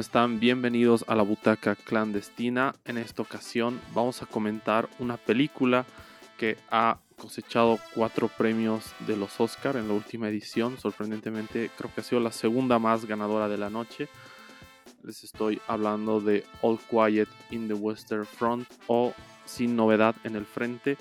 ¿Cómo están? Bienvenidos a la Butaca Clandestina. En esta ocasión vamos a comentar una película que ha cosechado cuatro premios de los Oscar en la última edición. Sorprendentemente, creo que ha sido la segunda más ganadora de la noche. Les estoy hablando de All Quiet in the Western Front o Sin Novedad en el Frente.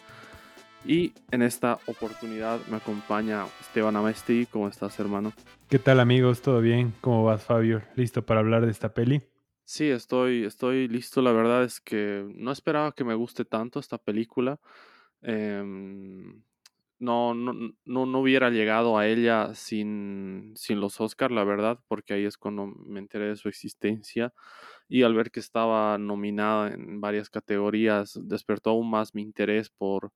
Y en esta oportunidad me acompaña Esteban Amesti. ¿Cómo estás, hermano? ¿Qué tal, amigos? ¿Todo bien? ¿Cómo vas, Fabio? ¿Listo para hablar de esta peli? Sí, estoy, estoy listo. La verdad es que no esperaba que me guste tanto esta película. Em, no, no, no, no, hubiera llegado a ella sin, sin los Oscars, la verdad, porque ahí es cuando me enteré de su existencia. Y al ver que estaba nominada en varias categorías, despertó aún más mi interés por,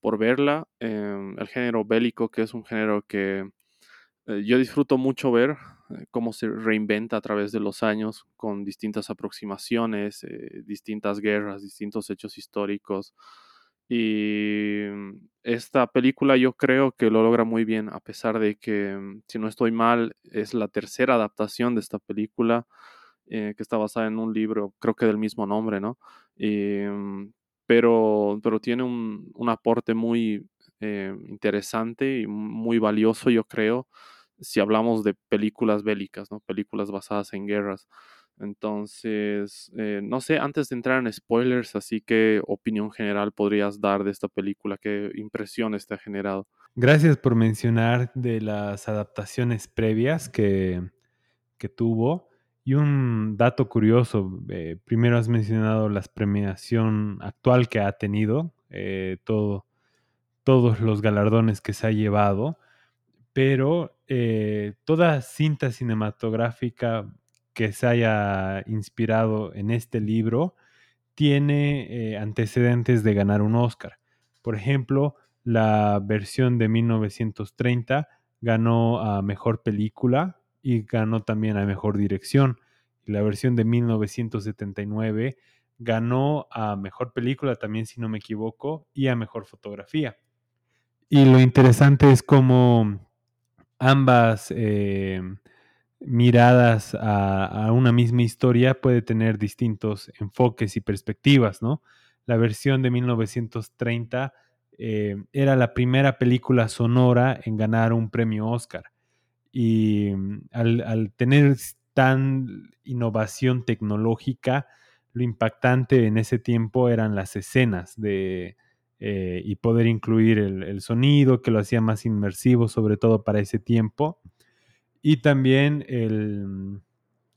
por verla. Em, el género bélico, que es un género que eh, yo disfruto mucho ver eh, cómo se reinventa a través de los años con distintas aproximaciones, eh, distintas guerras, distintos hechos históricos. Y mm, esta película yo creo que lo logra muy bien, a pesar de que, mm, si no estoy mal, es la tercera adaptación de esta película, que está basada en un libro, creo que del mismo nombre, ¿no? Mm, pero, pero tiene un, un aporte muy eh, interesante y muy valioso, yo creo, si hablamos de películas bélicas, ¿no? Películas basadas en guerras. Entonces, eh, no sé, antes de entrar en spoilers, así que opinión general podrías dar de esta película, qué impresiones te ha generado. Gracias por mencionar de las adaptaciones previas que, que tuvo. Y un dato curioso, eh, primero has mencionado la premiación actual que ha tenido, eh, todo, todos los galardones que se ha llevado, pero eh, toda cinta cinematográfica que se haya inspirado en este libro tiene antecedentes de ganar un Oscar. Por ejemplo, la versión de 1930 ganó a Mejor Película y ganó también a Mejor Dirección. La versión de 1979 ganó a Mejor Película también, si no me equivoco, y a Mejor Fotografía. Y lo interesante es cómo ambas eh, miradas a, una misma historia puede tener distintos enfoques y perspectivas, ¿no? La versión de 1930 eh, era la primera película sonora en ganar un premio Oscar y mm, al, tener tan innovación tecnológica, lo impactante en ese tiempo eran las escenas de, eh, y poder incluir el, sonido que lo hacía más inmersivo, sobre todo para ese tiempo. Y también el,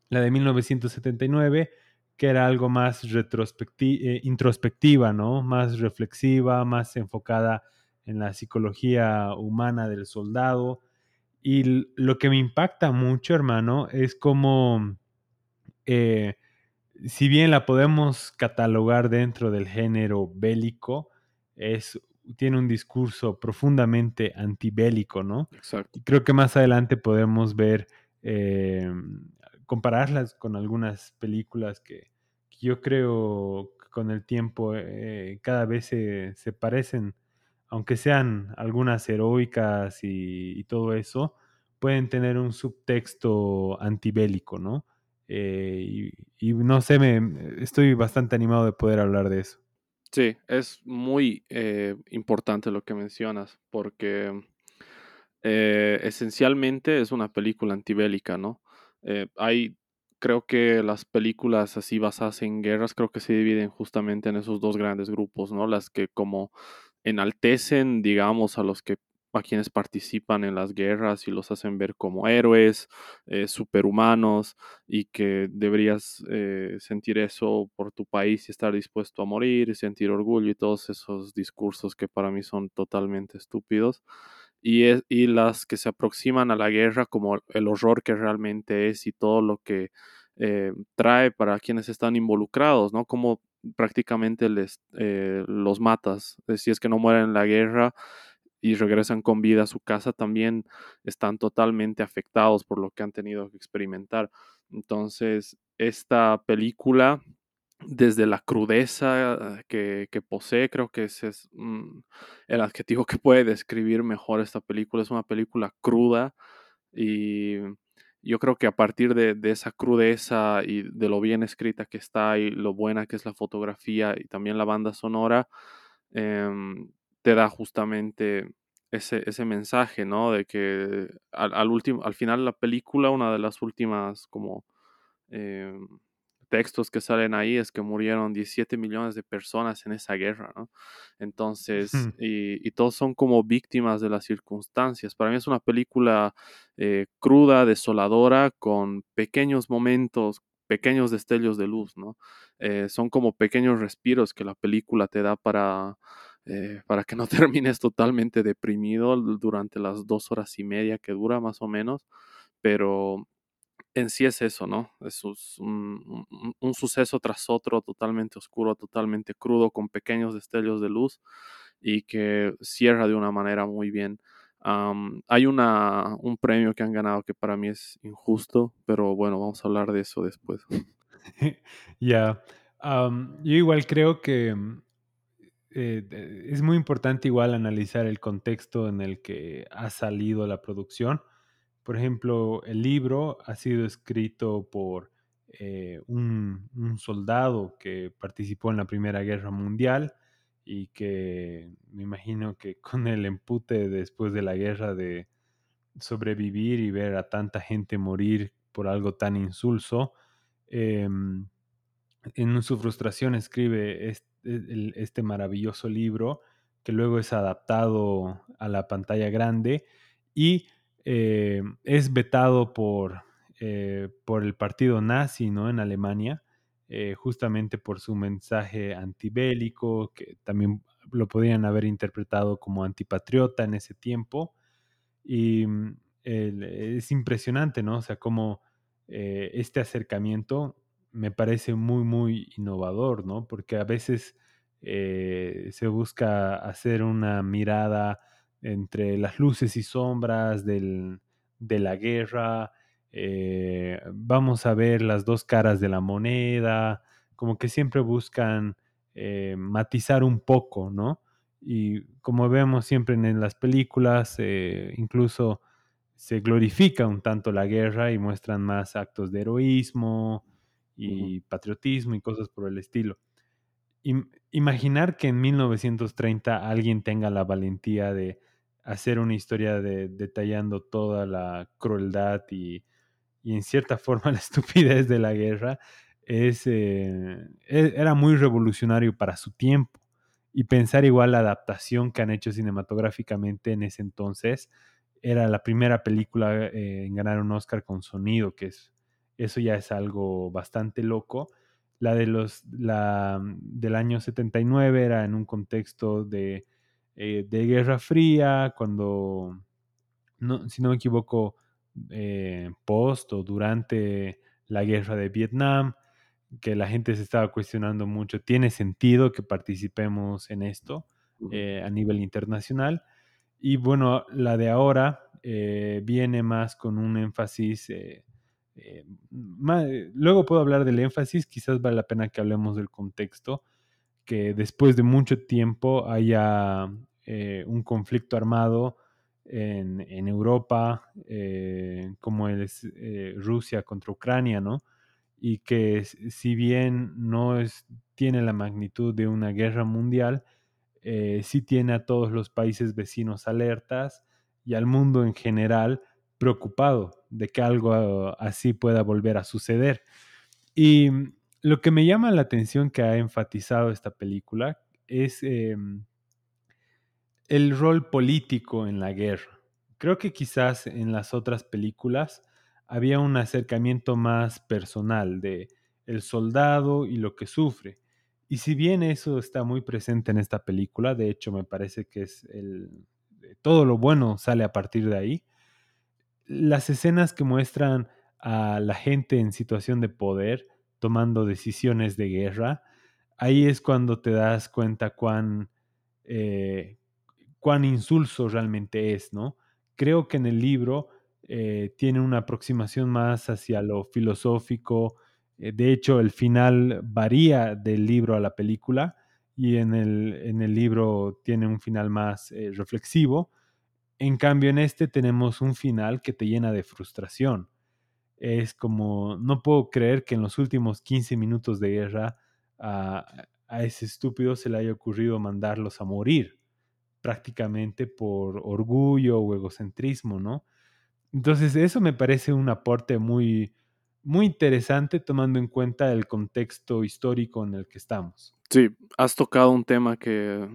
la de 1979, que era algo más eh, introspectiva, ¿no? más reflexiva, más enfocada en la psicología humana del soldado y lo que me impacta mucho, hermano, es como, eh, si bien la podemos catalogar dentro del género bélico, es, tiene un discurso profundamente antibélico, ¿no? Exacto. Y creo que más adelante podemos ver, eh, compararlas con algunas películas que, yo creo que con el tiempo eh, cada vez se, se parecen aunque sean algunas heroicas y, todo eso, pueden tener un subtexto antibélico, ¿no? Eh, y, no sé, me, estoy bastante animado de poder hablar de eso. Sí, es muy eh, importante lo que mencionas, porque eh, esencialmente es una película antibélica, ¿no? hay, creo que las películas así basadas en guerras, creo que se dividen justamente en esos dos grandes grupos, ¿no? Las que como enaltecen, digamos, a los que a quienes participan en las guerras y los hacen ver como héroes, eh, superhumanos y que deberías eh, sentir eso por tu país y estar dispuesto a morir y sentir orgullo y todos esos discursos que para mí son totalmente estúpidos. Y, las que se aproximan a la guerra como el horror que realmente es y todo lo que eh, trae para quienes están involucrados, ¿no? Como prácticamente les, eh, los matas. Eh, si es que no mueren en la guerra y regresan con vida a su casa, también están totalmente afectados por lo que han tenido que experimentar. Entonces, esta película, desde la crudeza que, posee, creo que ese es mm, el adjetivo que puede describir mejor esta película. Es una película cruda y yo creo que a partir de, de, esa crudeza y de lo bien escrita que está y lo buena que es la fotografía y también la banda sonora, eh, te da justamente ese, ese mensaje, ¿no? De que al, al, último, al final la película, una de las últimas como eh, textos que salen ahí es que murieron 17 millones de personas en esa guerra, ¿no? Entonces, y, y, todos son como víctimas de las circunstancias. Para mí es una película eh, cruda, desoladora, con pequeños momentos, pequeños destellos de luz, ¿no? Eh, son como pequeños respiros que la película te da para, eh, para que no termines totalmente deprimido durante las dos horas y media que dura más o menos, pero en sí es eso, ¿no? Es un, suceso tras otro totalmente oscuro, totalmente crudo, con pequeños destellos de luz y que cierra de una manera muy bien. Um, hay una, un premio que han ganado que para mí es injusto, pero bueno, vamos a hablar de eso después. Ya, um, yo igual creo que eh, es muy importante igual analizar el contexto en el que ha salido la producción por ejemplo, el libro ha sido escrito por eh, un, soldado que participó en la Primera Guerra Mundial y que me imagino que con el empute después de la guerra de sobrevivir y ver a tanta gente morir por algo tan insulso, eh, en su frustración escribe este, este maravilloso libro que luego es adaptado a la pantalla grande y eh, es vetado por, eh, por el partido nazi ¿no? en Alemania, eh, justamente por su mensaje antibélico, que también lo podrían haber interpretado como antipatriota en ese tiempo. Y mm, es impresionante, ¿no? O sea, como este acercamiento me parece muy, muy innovador, ¿no? Porque a veces se busca hacer una mirada entre las luces y sombras del, de la guerra. Eh, vamos a ver las dos caras de la moneda, como que siempre buscan eh, matizar un poco, ¿no? Y como vemos siempre en, en las películas, eh, incluso se glorifica un tanto la guerra y muestran más actos de heroísmo y uh -huh. patriotismo y cosas por el estilo. I imaginar que en 1930 alguien tenga la valentía de hacer una historia de, detallando toda la crueldad y, y, en cierta forma la estupidez de la guerra, es, eh, era muy revolucionario para su tiempo. Y pensar igual la adaptación que han hecho cinematográficamente en ese entonces, era la primera película eh, en ganar un Oscar con sonido, que es, eso ya es algo bastante loco. La, de los, la del año 79 era en un contexto de eh, de Guerra Fría, cuando, no, si no me equivoco, eh, post o durante la guerra de Vietnam, que la gente se estaba cuestionando mucho, ¿tiene sentido que participemos en esto eh, a nivel internacional? Y bueno, la de ahora viene más con un énfasis, más, luego puedo hablar del énfasis, quizás vale la pena que hablemos del contexto, que después de mucho tiempo haya eh, un conflicto armado en, Europa, eh, como es eh, Rusia contra Ucrania, ¿no? Y que si bien no es, tiene la magnitud de una guerra mundial, sí tiene a todos los países vecinos alertas y al mundo en general preocupado de que algo así pueda volver a suceder. Y lo que me llama la atención que ha enfatizado esta película es eh, el rol político en la guerra. Creo que quizás en las otras películas había un acercamiento más personal de el soldado y lo que sufre. Y si bien eso está muy presente en esta película, de hecho me parece que es el todo lo bueno sale a partir de ahí. Las escenas que muestran a la gente en situación de poder tomando decisiones de guerra, ahí es cuando te das cuenta cuán, eh, cuán insulso realmente es, ¿no? Creo que en el libro eh, tiene una aproximación más hacia lo filosófico, eh, de hecho el final varía del libro a la película y en el, en el libro tiene un final más reflexivo, en cambio en este tenemos un final que te llena de frustración. Es como, no puedo creer que en los últimos 15 minutos de guerra a, a ese estúpido se le haya ocurrido mandarlos a morir, prácticamente por orgullo o egocentrismo, ¿no? Entonces, eso me parece un aporte muy, muy interesante tomando en cuenta el contexto histórico en el que estamos. Sí, has tocado un tema que,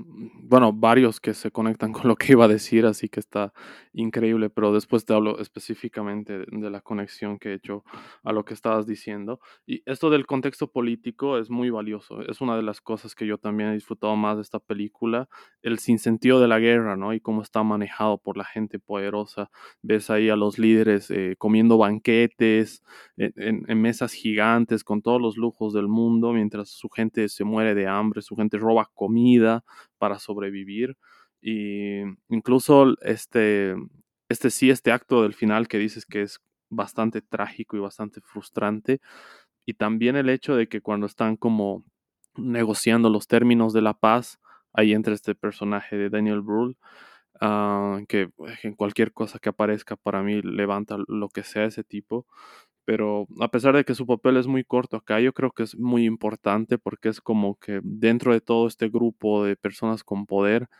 bueno, varios que se conectan con lo que iba a decir, así que está increíble, pero después te hablo específicamente de la conexión que he hecho a lo que estabas diciendo. Y esto del contexto político es muy valioso, es una de las cosas que yo también he disfrutado más de esta película, el sinsentido de la guerra, ¿no? Y cómo está manejado por la gente poderosa. Ves ahí a los líderes eh, comiendo banquetes en, en mesas gigantes con todos los lujos del mundo, mientras su gente se muere de hambre, su gente roba comida para sobrevivir. Y incluso este, este sí, este acto del final que dices que es bastante trágico y bastante frustrante. Y también el hecho de que cuando están como negociando los términos de la paz, ahí entra este personaje de Daniel Brühl, uh, que en cualquier cosa que aparezca para mí levanta lo que sea ese tipo pero a pesar de que su papel es muy corto acá, yo creo que es muy importante porque es como que dentro de todo este grupo de personas con poder,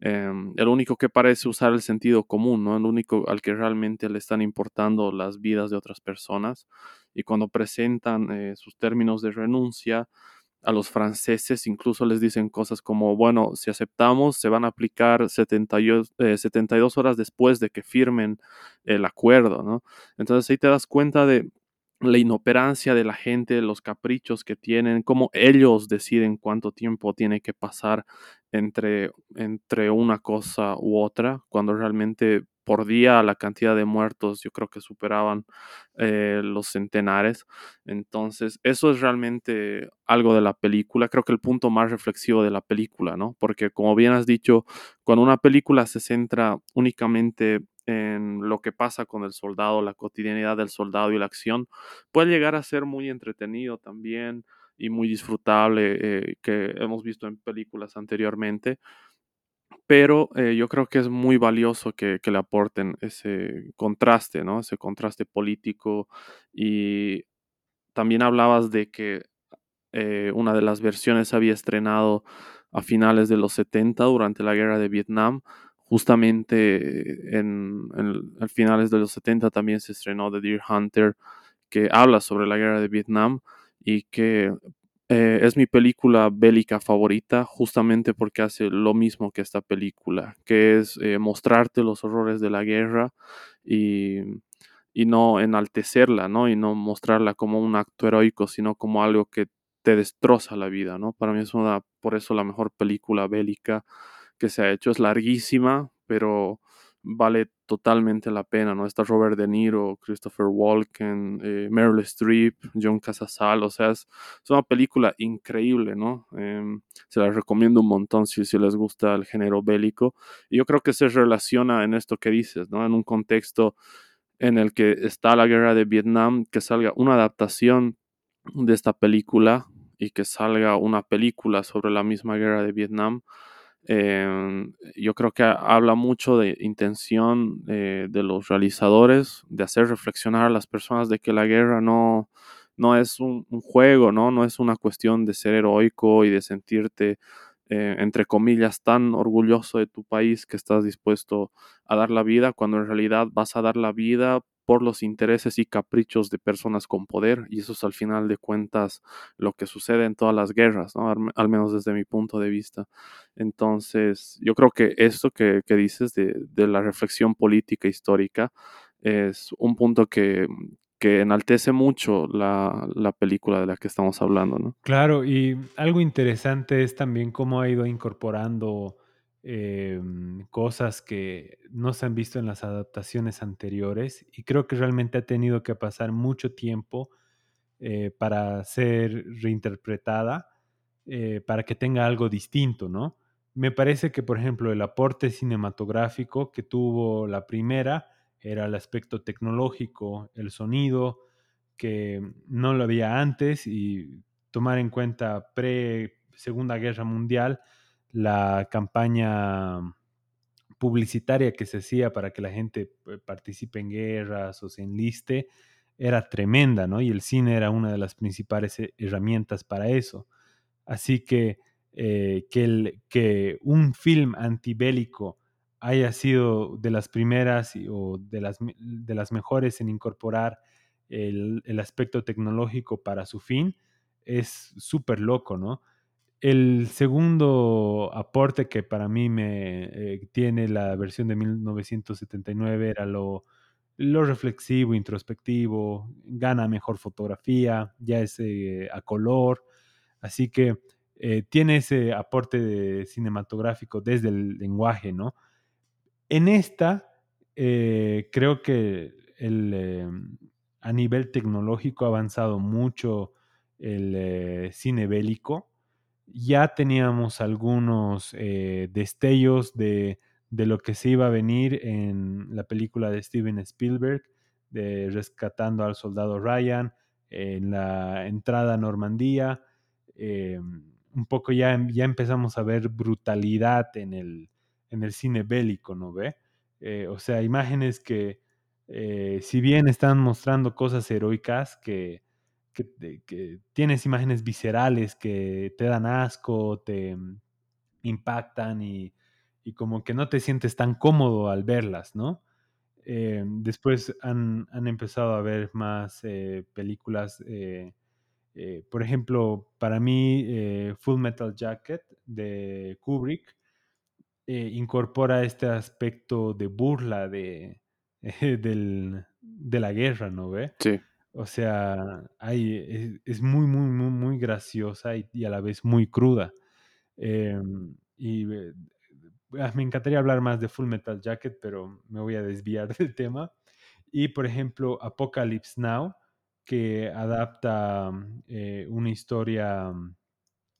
eh, el único que parece usar el sentido común, ¿no? El único al que realmente le están importando las vidas de otras personas. Y cuando presentan eh, sus términos de renuncia a los franceses, incluso les dicen cosas como, bueno, si aceptamos, se van a aplicar 72, eh, 72 horas después de que firmen el acuerdo, ¿no? Entonces ahí te das cuenta de la inoperancia de la gente, los caprichos que tienen, cómo ellos deciden cuánto tiempo tiene que pasar entre, entre una cosa u otra, cuando realmente por día la cantidad de muertos yo creo que superaban eh, los centenares. Entonces, eso es realmente algo de la película, creo que el punto más reflexivo de la película, ¿no? Porque como bien has dicho, cuando una película se centra únicamente en lo que pasa con el soldado, la cotidianidad del soldado y la acción, puede llegar a ser muy entretenido también y muy disfrutable eh, que hemos visto en películas anteriormente. Pero eh, yo creo que es muy valioso que, que, le aporten ese contraste, ¿no? Ese contraste político. Y también hablabas de que eh, una de las versiones había estrenado a finales de los 70 durante la guerra de Vietnam justamente en, en, finales de los 70 también se estrenó The Deer Hunter, que habla sobre la guerra de Vietnam y que eh, es mi película bélica favorita justamente porque hace lo mismo que esta película, que es eh, mostrarte los horrores de la guerra y, y, no enaltecerla, ¿no? Y no mostrarla como un acto heroico, sino como algo que te destroza la vida, ¿no? Para mí es una, por eso la mejor película bélica que se ha hecho. Es larguísima, pero vale totalmente la pena, ¿no? Está Robert De Niro, Christopher Walken, eh, Meryl Streep, John Casasal, o sea, es, es una película increíble, ¿no? Eh, se la recomiendo un montón si, si, les gusta el género bélico. Y yo creo que se relaciona en esto que dices, ¿no? En un contexto en el que está la guerra de Vietnam, que salga una adaptación de esta película y que salga una película sobre la misma guerra de Vietnam eh, yo creo que habla mucho de intención eh, de los realizadores, de hacer reflexionar a las personas de que la guerra no, no es un, un juego, ¿no? no es una cuestión de ser heroico y de sentirte, eh, entre comillas, tan orgulloso de tu país que estás dispuesto a dar la vida, cuando en realidad vas a dar la vida por los intereses y caprichos de personas con poder, y eso es al final de cuentas lo que sucede en todas las guerras, ¿no? al, al, menos desde mi punto de vista. Entonces, yo creo que esto que, que dices de, de, la reflexión política histórica es un punto que, que enaltece mucho la, la, película de la que estamos hablando, ¿no? Claro, y algo interesante es también cómo ha ido incorporando eh, cosas que no se han visto en las adaptaciones anteriores y creo que realmente ha tenido que pasar mucho tiempo eh, para ser reinterpretada, eh, para que tenga algo distinto, ¿no? Me parece que, por ejemplo, el aporte cinematográfico que tuvo la primera era el aspecto tecnológico, el sonido, que no lo había antes y tomar en cuenta pre-Segunda Guerra Mundial, la campaña publicitaria que se hacía para que la gente eh, participe en guerras o se enliste, era tremenda, ¿no? Y el cine era una de las principales herramientas para eso. Así que eh, que, un film antibélico haya sido de las primeras o de las, de las mejores en incorporar el, el aspecto tecnológico para su fin, es súper loco, ¿no? El segundo aporte que para mí me eh, tiene la versión de 1979 era lo, reflexivo, introspectivo, gana mejor fotografía, ya es eh, a color, así que eh, tiene ese aporte cinematográfico desde el lenguaje, ¿no? En esta, creo que el, a nivel tecnológico ha avanzado mucho el cine bélico. Ya teníamos algunos eh, destellos de, de, lo que se iba a venir en la película de Steven Spielberg, de Rescatando al Soldado Ryan, en la entrada a Normandía. Eh, un poco ya, ya empezamos a ver brutalidad en el, en el cine bélico, ¿no ve? Eh, o sea, imágenes que, si bien están mostrando cosas heroicas, que, que, tienes imágenes viscerales que te dan asco, te impactan y, y, como que no te sientes tan cómodo al verlas, ¿no? Eh, después han, han, empezado a ver más eh, películas, eh, por ejemplo, para mí Full Metal Jacket de Kubrick incorpora este aspecto de burla de, del, de la guerra, ¿no ve? Sí. O sea, es, muy, muy, muy, muy graciosa y, a la vez muy cruda. Eh, y me encantaría hablar más de Full Metal Jacket, pero me voy a desviar del tema. Y, por ejemplo, Apocalypse Now, que adapta eh, una historia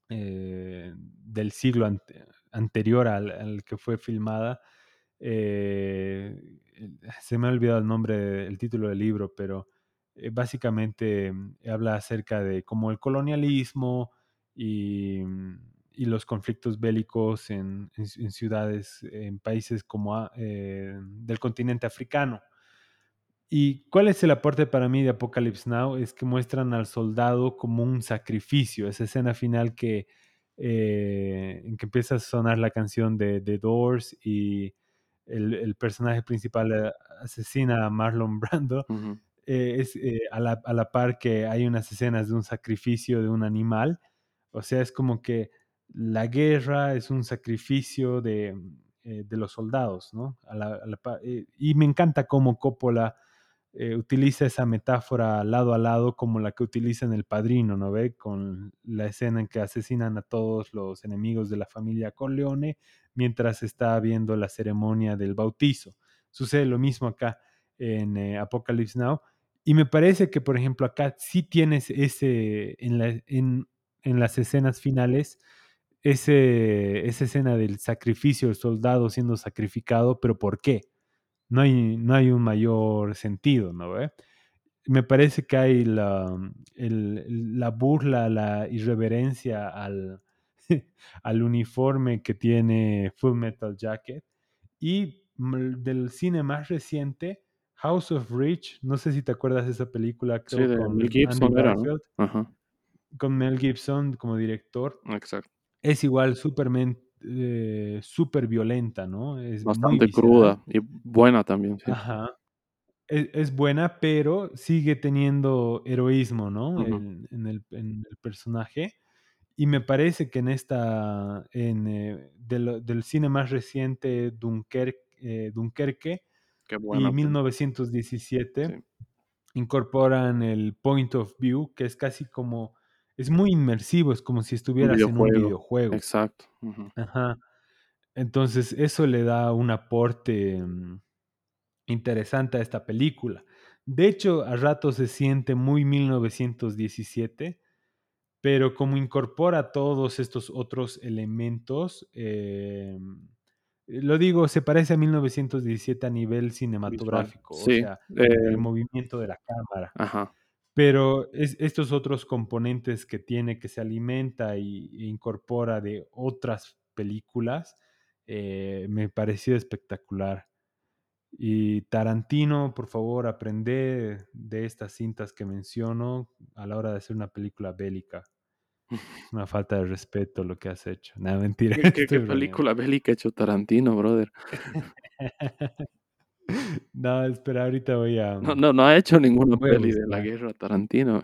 eh, del siglo ante, anterior al, al, que fue filmada. Eh, se me ha olvidado el nombre, el título del libro, pero eh, básicamente habla acerca de cómo el colonialismo y, y los conflictos bélicos en, ciudades, en países como eh, del continente africano. ¿Y cuál es el aporte para mí de Apocalypse Now? Es que muestran al soldado como un sacrificio, esa escena final que, eh, en que empieza a sonar la canción de The Doors y el, personaje principal eh, asesina a Marlon Brando. Eh, es eh, a, la, a, la, par que hay unas escenas de un sacrificio de un animal. O sea, es como que la guerra es un sacrificio de, eh, de los soldados, ¿no? Y me encanta cómo Coppola utiliza esa metáfora lado a lado como la que utiliza en El Padrino, ¿no ve? Con la escena en que asesinan a todos los enemigos de la familia Corleone mientras está viendo la ceremonia del bautizo. Sucede lo mismo acá en Apocalypse Now. Y me parece que, por ejemplo, acá sí tienes ese, en, la, en, en las escenas finales, ese, esa escena del sacrificio del soldado siendo sacrificado, pero ¿por qué? no hay, no hay un mayor sentido, ¿no ve? Me parece que hay la, la burla, la irreverencia al, al, uniforme que tiene Full Metal Jacket. Y del cine más reciente, House of Rich, no sé si te acuerdas de esa película, creo, sí, de con Mel Gibson era, ¿no? Ajá. con Mel Gibson como director. Exacto. Es igual Superman eh, súper violenta, ¿no? Es Bastante cruda y buena también. Sí. Ajá. Es, es, buena, pero sigue teniendo heroísmo, ¿no? Uh -huh. en, en, el, en, el, personaje. Y me parece que en esta, en, eh, del, del, cine más reciente, Dunker, eh, Dunkerque buena, y 1917, sí. incorporan el point of view, que es casi como es muy inmersivo, es como si estuvieras un en un videojuego. Exacto. Uh -huh. Ajá. Entonces, eso le da un aporte um, interesante a esta película. De hecho, a rato se siente muy 1917, pero como incorpora todos estos otros elementos, eh, lo digo, se parece a 1917 a nivel cinematográfico, sí, o sea, eh, el movimiento de la cámara. Ajá. Pero es, estos otros componentes que tiene, que se alimenta y, e incorpora de otras películas, eh, me pareció espectacular. Y Tarantino, por favor, aprende de estas cintas que menciono a la hora de hacer una película bélica. Una falta de respeto lo que has hecho. Nada, mentira. ¿Qué, qué- qué película bélica ha hecho Tarantino, brother? no, espera, ahorita voy a... No, no, no ha hecho ninguna a peli de la guerra Tarantino.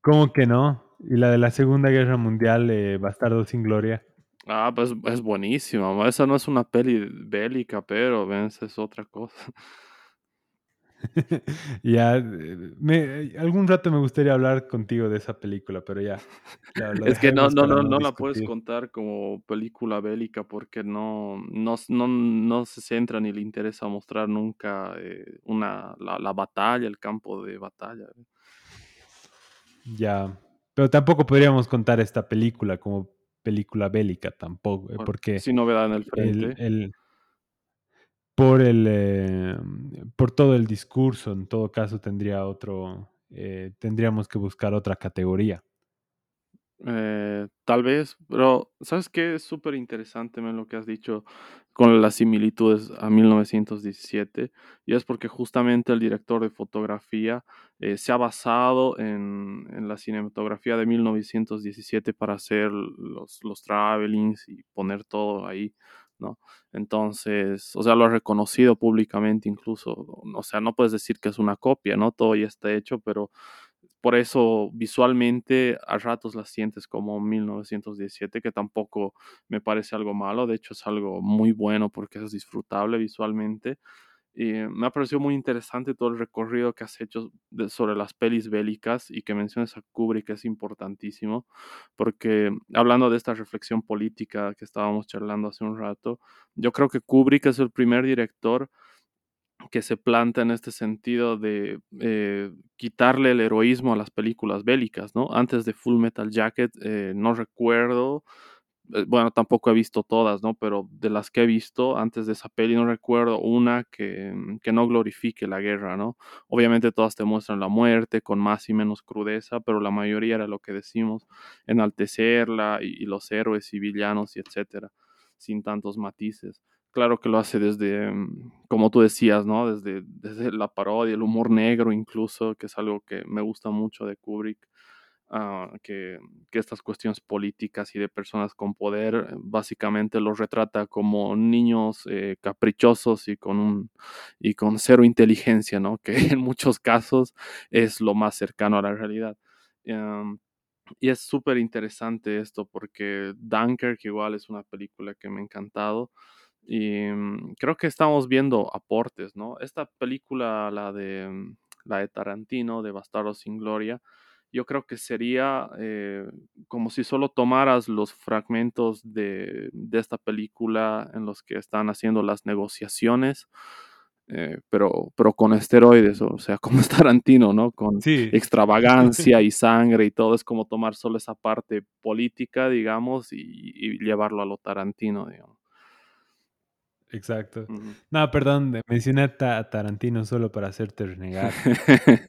¿Cómo que no? Y la de la Segunda Guerra Mundial, eh, Bastardo sin Gloria. Ah, pues es buenísima. ma. Esa no es una peli bélica, pero ven, esa es otra cosa. ya, me- algún rato me gustaría hablar contigo de esa película, pero ya, Es que no, no, no, no la puedes contar como película bélica porque no, no, no, no se centra ni le interesa mostrar nunca eh, una, la, la batalla, el campo de batalla. Ya, pero tampoco podríamos contar esta película como película bélica tampoco, eh, Por- porque sin novedad en el el, frente. el- por el eh, por todo el discurso, en todo caso tendría otro, eh, tendríamos que buscar otra categoría. Eh, tal vez, pero ¿sabes qué? Es súper interesante lo que has dicho con las similitudes a 1917 y es porque justamente el director de fotografía eh, se ha basado en, en la cinematografía de 1917 para hacer los, los travelings y poner todo ahí, ¿no? Entonces, o sea, lo ha reconocido públicamente incluso, o sea, no puedes decir que es una copia, ¿no? Todo ya está hecho, pero por eso visualmente a ratos la sientes como 1917, que tampoco me parece algo malo, de hecho es algo muy bueno porque es disfrutable visualmente. Y me ha parecido muy interesante todo el recorrido que has hecho sobre las pelis bélicas y que mencionas a Kubrick es importantísimo, porque hablando de esta reflexión política que estábamos charlando hace un rato, yo creo que Kubrick es el primer director que se planta en este sentido de eh, quitarle el heroísmo a las películas bélicas, ¿no? Antes de Full Metal Jacket, eh, no recuerdo, eh, bueno, tampoco he visto todas, ¿no? Pero de las que he visto antes de esa peli, no recuerdo una que, mm, que no glorifique la guerra, ¿no? Obviamente todas te muestran la muerte con más y menos crudeza, pero la mayoría era lo que decimos, enaltecerla y, y los héroes y villanos y etcétera, sin tantos matices claro que lo hace desde, mm, como tú decías, ¿no? Desde, desde la parodia, el humor negro incluso, que es algo que me gusta mucho de Kubrick, ah, que, estas cuestiones políticas y de personas con poder básicamente los retrata como niños eh, caprichosos y con, un, y con cero inteligencia, ¿no? Que en muchos casos es lo más cercano a la realidad. Em, y es súper interesante esto porque Dunkirk igual es una película que me ha encantado y mm, creo que estamos viendo aportes, ¿no? Esta película, la de, mm, la de Tarantino, de Bastardos sin Gloria, yo creo que sería eh, como si solo tomaras los fragmentos de, de esta película en los que están haciendo las negociaciones, eh, pero, pero con esteroides, o sea, como es Tarantino, ¿no? Con Sí, extravagancia y sangre y todo, es como tomar solo esa parte política, digamos, y, y llevarlo a lo Tarantino, digamos. Exacto. No, perdón, mencioné a Tarantino solo para hacerte renegar,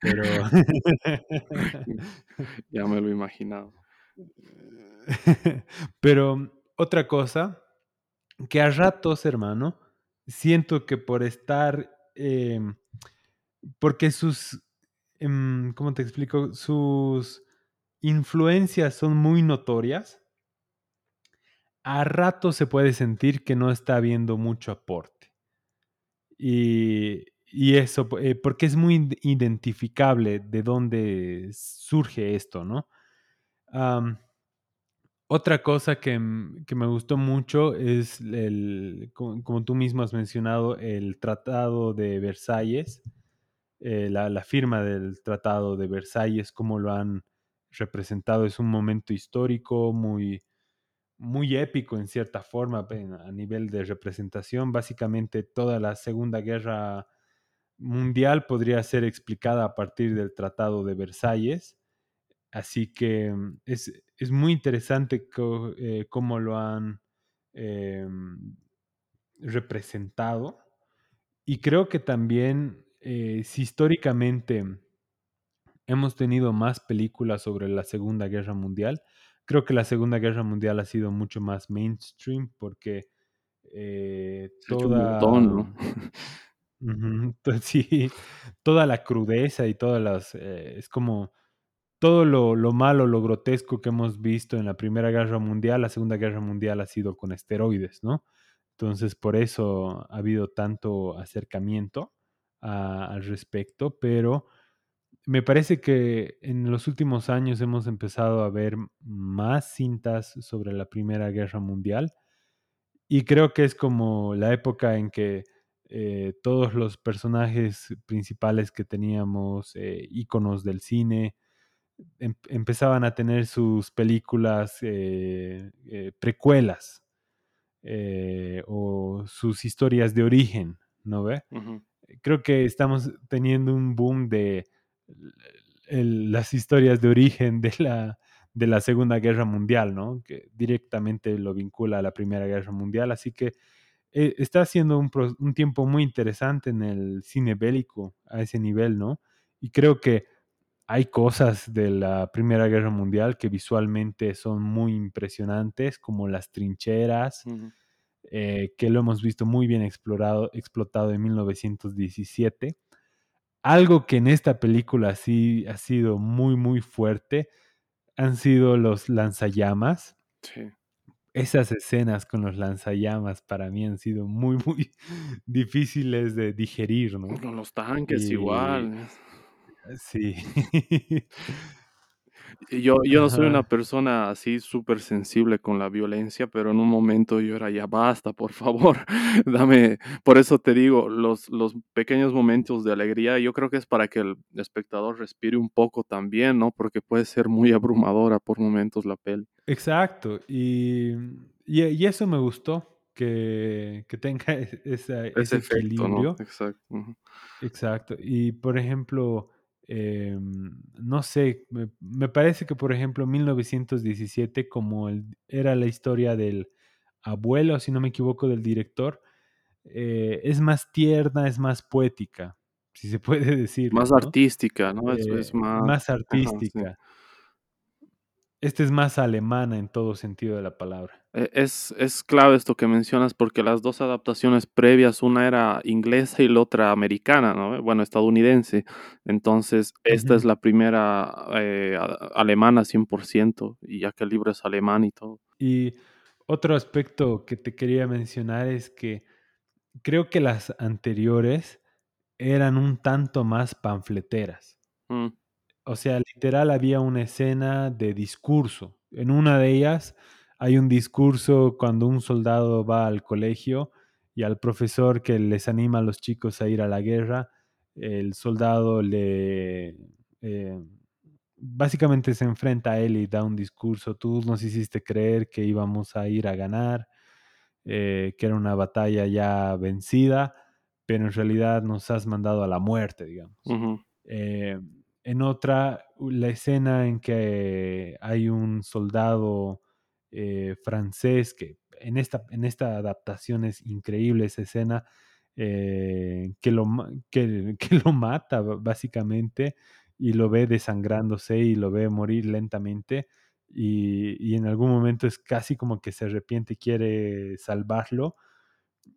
pero... ya me lo he imaginado. Pero otra cosa, que a ratos, hermano, siento que por estar, em, porque sus, em, ¿cómo te explico? Sus influencias son muy notorias, a ratos se puede sentir que no está habiendo mucho aporte. Y, y eso, eh, porque es muy id- identificable de dónde surge esto, ¿no? Otra cosa que, m- que me gustó mucho es, el, como, como tú mismo has mencionado, el Tratado de Versalles, eh, la, la firma del Tratado de Versalles, cómo lo han representado. Es un momento histórico muy, muy épico en cierta forma a nivel de representación. Básicamente toda la Segunda Guerra Mundial podría ser explicada a partir del Tratado de Versalles Así que mm, es, es muy interesante eh, cómo lo han em, representado. Y creo que también, eh, si históricamente hemos tenido más películas sobre la Segunda Guerra Mundial, creo que la Segunda Guerra Mundial ha sido mucho más mainstream porque eh, hecho un montón, toda ¿no? Sí, toda la crudeza y todas las, eh, es como todo lo lo malo, lo grotesco que hemos visto en la Primera Guerra Mundial, la Segunda Guerra Mundial ha sido con esteroides, ¿no? Entonces, por eso ha habido tanto acercamiento a al respecto, pero me parece que en los últimos años hemos empezado a ver más cintas sobre la Primera Guerra Mundial, y creo que es como la época en que, eh, todos los personajes principales que teníamos, eh, íconos del cine, em empezaban a tener sus películas, eh eh, precuelas, eh, o sus historias de origen, ¿no ve? Creo que estamos teniendo un boom de el las historias de origen de la de la Segunda Guerra Mundial, ¿no? Que directamente lo vincula a la Primera Guerra Mundial, así que, eh, está siendo un un tiempo muy interesante en el cine bélico a ese nivel, ¿no? Y creo que hay cosas de la Primera Guerra Mundial que visualmente son muy impresionantes, como las trincheras, eh, que lo hemos visto muy bien explorado explotado en 1917. Algo que en esta película sí ha sido muy, muy fuerte, han sido los lanzallamas. Sí. Esas escenas con los lanzallamas para mí han sido muy, muy difíciles de digerir, ¿no? Con los tanques Y igual. sí. Yo yo no soy una persona así supersensible con la violencia, pero en un momento yo era: "Ya basta, por favor, dame". Por eso te digo, los los pequeños momentos de alegría, yo creo que es para que el espectador respire un poco también, ¿no? Porque puede ser muy abrumadora por momentos la peli. Exacto, y y y eso me gustó, que que tenga esa Ese ese efecto, ¿no? equilibrio. Exacto. Exacto. Y, por ejemplo, em, no sé, me me parece que, por ejemplo, 1917, como el era la historia del abuelo, si no me equivoco, del director, eh, es más tierna, es más poética, si se puede decirlo, Más ¿no? artística, ¿no? Es es Eh, más más ajá, sí. artística. Esta es más alemana en todo sentido de la palabra. E es es clave esto que mencionas, porque las 2 adaptaciones previas, una era inglesa y la otra americana, ¿no? Bueno, estadounidense. Entonces, esta es la primera, eh, alemana 100%, y ya que el libro es alemán y todo. Y otro aspecto que te quería mencionar es que creo que las anteriores eran un tanto más panfleteras. Mm. O sea, literal había una escena de discurso. En una de ellas hay un discurso cuando un soldado va al colegio y al profesor que les anima a los chicos a ir a la guerra, el soldado le, eh, básicamente se enfrenta a él y da un discurso: "Tú nos hiciste creer que íbamos a ir a ganar, eh, que era una batalla ya vencida, pero en realidad nos has mandado a la muerte", digamos. Eh, en otra, la escena en que hay un soldado, eh, francés que en esta en esta adaptación es increíble esa escena, eh, que lo que lo mata básicamente, y lo ve desangrándose y lo ve morir lentamente, y y en algún momento es casi como que se arrepiente y quiere salvarlo.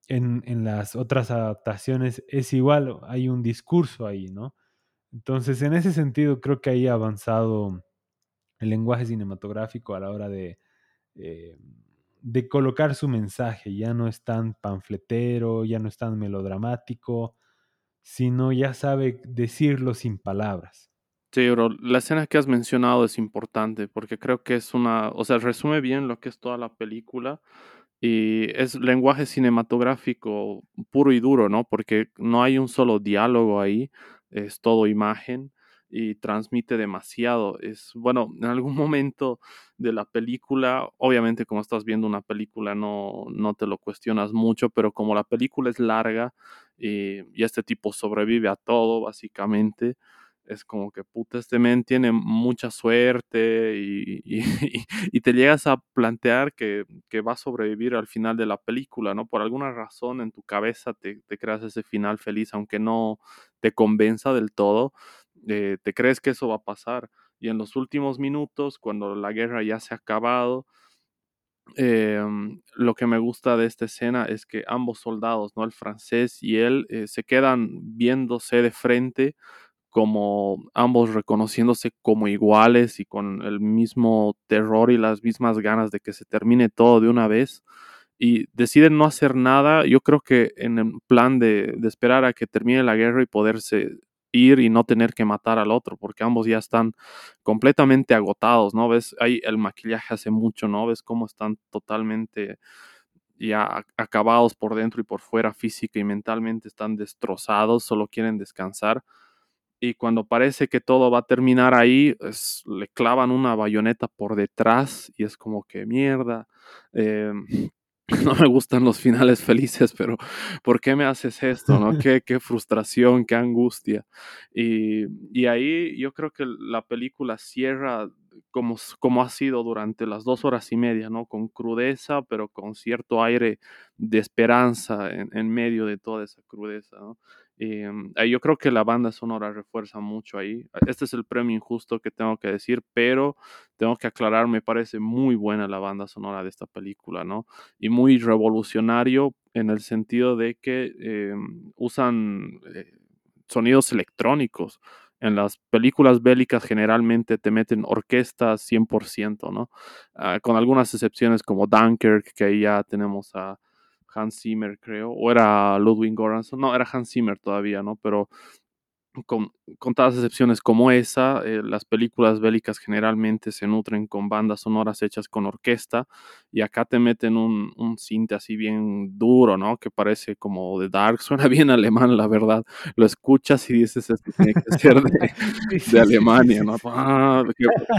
En en las otras adaptaciones es igual, hay un discurso ahí, ¿no? Entonces, en ese sentido, creo que ahí ha avanzado el lenguaje cinematográfico a la hora de, eh, de colocar su mensaje. Ya no es tan panfletero, ya no es tan melodramático, sino ya sabe decirlo sin palabras. Sí, bro, la escena que has mencionado es importante, porque creo que es una o sea, resume bien lo que es toda la película, y es lenguaje cinematográfico puro y duro, ¿no? Porque no hay un solo diálogo ahí, es todo imagen y transmite demasiado. Es bueno, en algún momento de la película, obviamente, como estás viendo una película, no no te lo cuestionas mucho, pero como la película es larga, y y este tipo sobrevive a todo, básicamente, es como que, puta, este men tiene mucha suerte, y y te llegas a plantear que que va a sobrevivir al final de la película, ¿no? Por alguna razón en tu cabeza te te creas ese final feliz, aunque no te convenza del todo, eh, te crees que eso va a pasar. Y en los últimos minutos, cuando la guerra ya se ha acabado em, lo que me gusta de esta escena es que ambos soldados, ¿no? El francés y él, eh, se quedan viéndose de frente como ambos reconociéndose como iguales y con el mismo terror y las mismas ganas de que se termine todo de una vez y deciden no hacer nada, yo creo que en el plan de, de, esperar a que termine la guerra y poderse ir y no tener que matar al otro, porque ambos ya están completamente agotados, ¿no? Ves, ahí el maquillaje hace mucho, ¿no? Ves cómo están totalmente ya acabados por dentro y por fuera, física y mentalmente, están destrozados, solo quieren descansar y cuando parece que todo va a terminar ahí, le clavan una bayoneta por detrás y es como que mierda. Eh, no me gustan los finales felices, pero ¿por qué me haces esto? ¿no? Qué, qué frustración, qué angustia. Y, y, ahí yo creo que la película cierra como, como ha sido durante las dos horas y media, ¿no? Con crudeza, pero con cierto aire de esperanza en, en medio de toda esa crudeza, ¿no? Um, yo creo que la banda sonora refuerza mucho ahí. Este es el premio injusto que tengo que decir, pero tengo que aclarar, me parece muy buena la banda sonora de esta película, ¿no? Y muy revolucionario en el sentido de que eh, usan eh, sonidos electrónicos. En las películas bélicas generalmente te meten orquestas 100%, ¿no? Uh, con algunas excepciones como Dunkirk, que ahí ya tenemos a Hans Zimmer, creo, o era Ludwig Göransson, no, era Hans Zimmer todavía, ¿no? Pero con, con todas excepciones como esa, eh, las películas bélicas generalmente se nutren con bandas sonoras hechas con orquesta y acá te meten un, un cinte así bien duro, ¿no? Que parece como de Dark, suena bien alemán, la verdad. Lo escuchas y dices, esto tiene que ser de, Alemania, ¿no? Ah,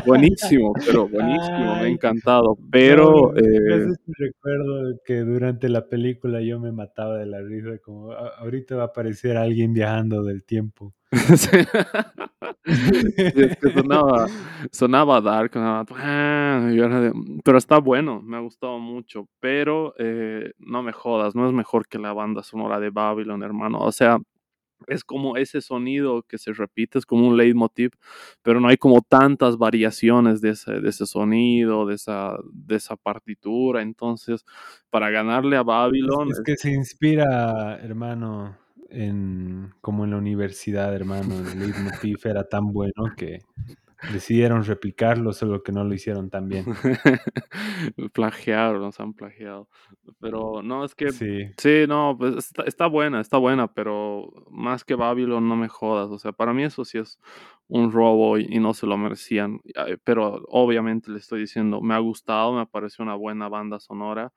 buenísimo, pero buenísimo, me ha encantado, pero... eh, recuerdo que durante la película yo me mataba de la risa, como ahorita va a aparecer alguien viajando del tiempo. Sí. Es que sonaba sonaba dark, sonaba pero está bueno, me ha gustado mucho, pero, eh, no me jodas, no es mejor que la banda sonora de Babylon, hermano. O sea, es como ese sonido que se repite, es como un leitmotiv, pero no hay como tantas variaciones de ese de ese sonido, de esa de esa partitura. Entonces, para ganarle a Babylon es que se inspira, hermano, en como en la universidad, hermano, el leitmotiv era tan bueno que decidieron replicarlo, solo que no lo hicieron tan bien. Plagiaron, nos han plagiado. Pero no, es que Sí. sí, no, pues está está buena, está buena, pero más que Babylon, no me jodas. O sea, para mí eso sí es un robo y y no se lo merecían. Pero obviamente le estoy diciendo, me ha gustado, me pareció una buena banda sonora,